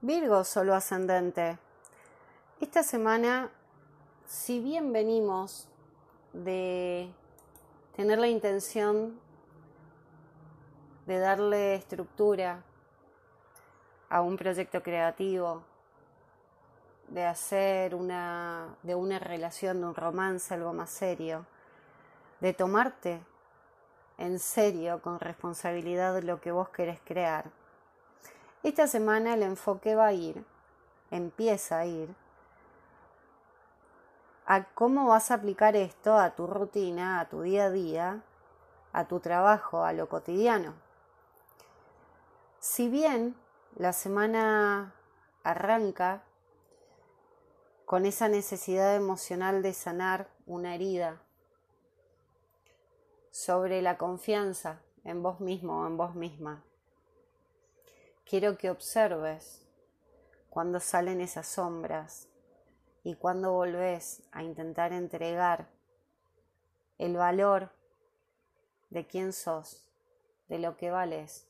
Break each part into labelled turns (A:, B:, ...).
A: Virgo, solo ascendente. Esta semana, si bien venimos de tener la intención de darle estructura a un proyecto creativo, de hacer una, de una relación, de un romance algo más serio, de tomarte en serio, con responsabilidad, lo que vos querés crear. Esta semana el enfoque va a ir, empieza a ir, a cómo vas a aplicar esto a tu rutina, a tu día a día, a tu trabajo, a lo cotidiano. Si bien la semana arranca con esa necesidad emocional de sanar una herida, sobre la confianza en vos mismo o en vos misma. Quiero que observes cuando salen esas sombras y cuando volvés a intentar entregar el valor de quién sos, de lo que vales,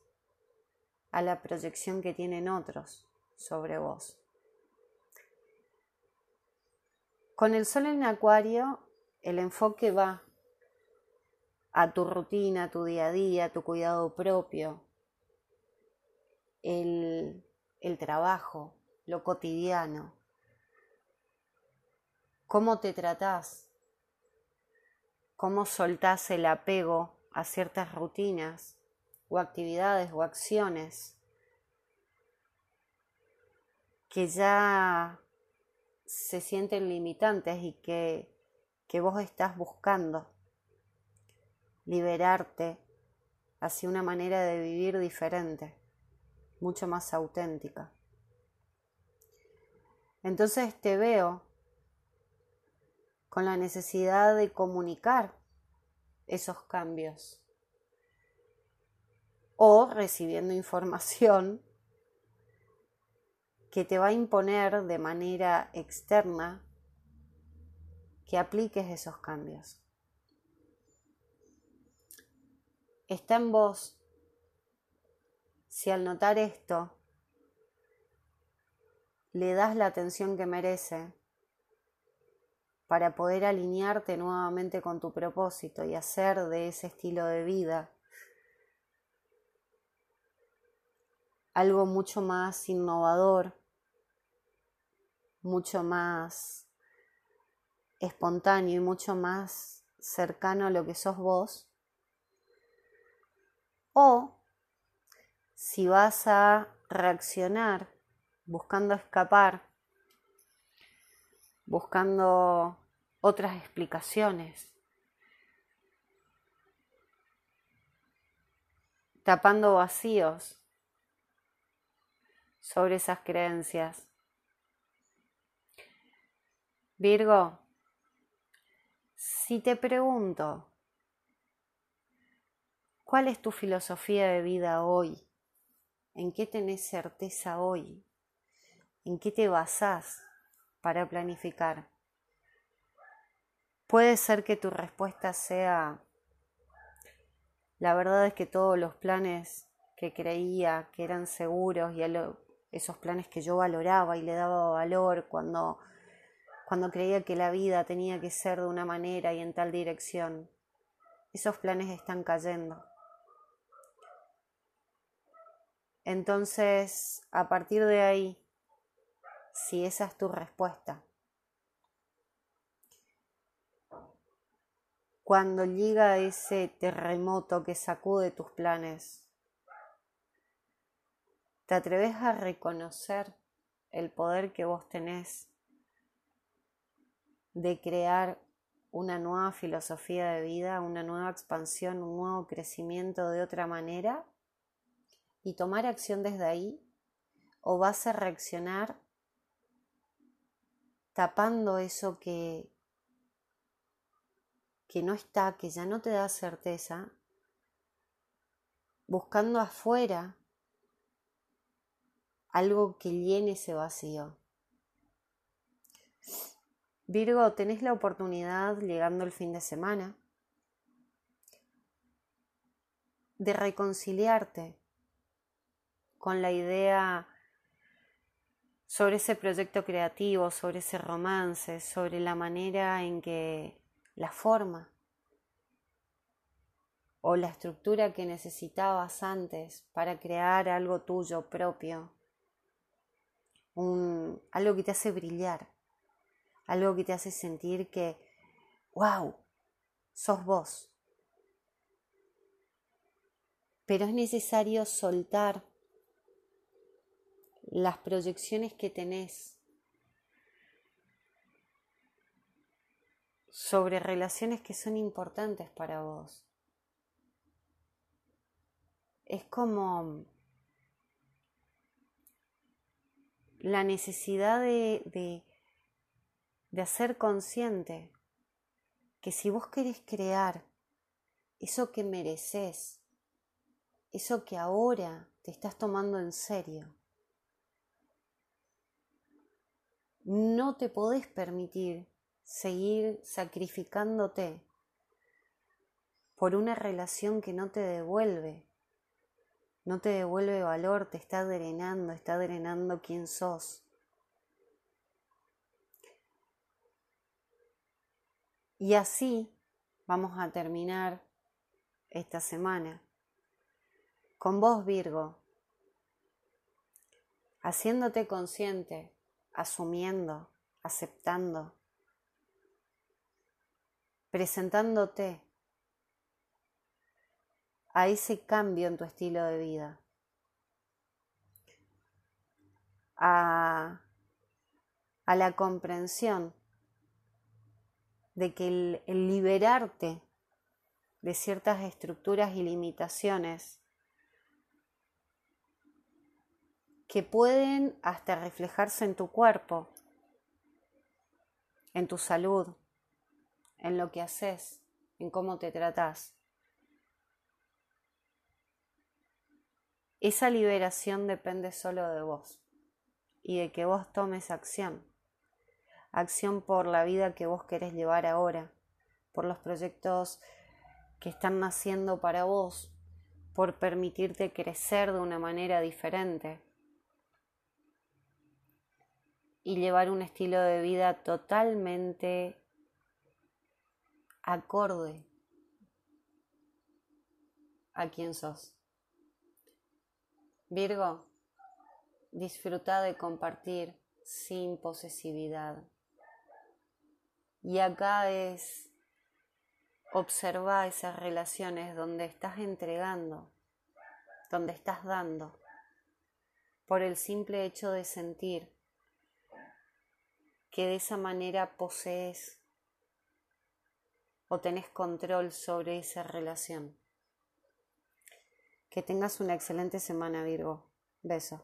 A: a la proyección que tienen otros sobre vos. Con el sol en acuario, el enfoque va a tu rutina, a tu día a día, a tu cuidado propio, el, el trabajo, lo cotidiano, cómo te tratás, cómo soltás el apego a ciertas rutinas o actividades o acciones que ya se sienten limitantes y que, que vos estás buscando liberarte hacia una manera de vivir diferente, mucho más auténtica. Entonces te veo con la necesidad de comunicar esos cambios o recibiendo información que te va a imponer de manera externa que apliques esos cambios. está en vos si al notar esto le das la atención que merece para poder alinearte nuevamente con tu propósito y hacer de ese estilo de vida algo mucho más innovador, mucho más espontáneo y mucho más cercano a lo que sos vos, o si vas a reaccionar buscando escapar, buscando otras explicaciones, tapando vacíos sobre esas creencias. Virgo, si te pregunto, ¿Cuál es tu filosofía de vida hoy? ¿En qué tenés certeza hoy? ¿En qué te basás para planificar? Puede ser que tu respuesta sea, la verdad es que todos los planes que creía que eran seguros y esos planes que yo valoraba y le daba valor cuando, cuando creía que la vida tenía que ser de una manera y en tal dirección, esos planes están cayendo. Entonces, a partir de ahí, si esa es tu respuesta, cuando llega ese terremoto que sacude tus planes, ¿te atreves a reconocer el poder que vos tenés de crear una nueva filosofía de vida, una nueva expansión, un nuevo crecimiento de otra manera? Y tomar acción desde ahí? ¿O vas a reaccionar tapando eso que, que no está, que ya no te da certeza, buscando afuera algo que llene ese vacío? Virgo, tenés la oportunidad, llegando el fin de semana, de reconciliarte con la idea sobre ese proyecto creativo, sobre ese romance, sobre la manera en que la forma o la estructura que necesitabas antes para crear algo tuyo propio, algo que te hace brillar, algo que te hace sentir que, wow, sos vos. Pero es necesario soltar las proyecciones que tenés sobre relaciones que son importantes para vos. Es como la necesidad de, de, hacer consciente que si vos querés crear eso que mereces, eso que ahora te estás tomando en serio, no te podés permitir seguir sacrificándote por una relación que no te devuelve, no te devuelve valor, te está drenando, está drenando quién sos. Y así vamos a terminar esta semana. Con vos, Virgo, haciéndote consciente, asumiendo, aceptando, presentándote a ese cambio en tu estilo de vida, a, a la comprensión de que el, el liberarte de ciertas estructuras y limitaciones que pueden hasta reflejarse en tu cuerpo, en tu salud, en lo que haces, en cómo te tratas. Esa liberación depende solo de vos y de que vos tomes acción acción por la vida que vos querés llevar ahora, por los proyectos que están naciendo para vos, por permitirte crecer de una manera diferente y llevar un estilo de vida totalmente acorde a quien sos. Virgo, disfruta de compartir sin posesividad. Y acá es observar esas relaciones donde estás entregando, donde estás dando, por el simple hecho de sentir que de esa manera posees o tenés control sobre esa relación. Que tengas una excelente semana, Virgo. Beso.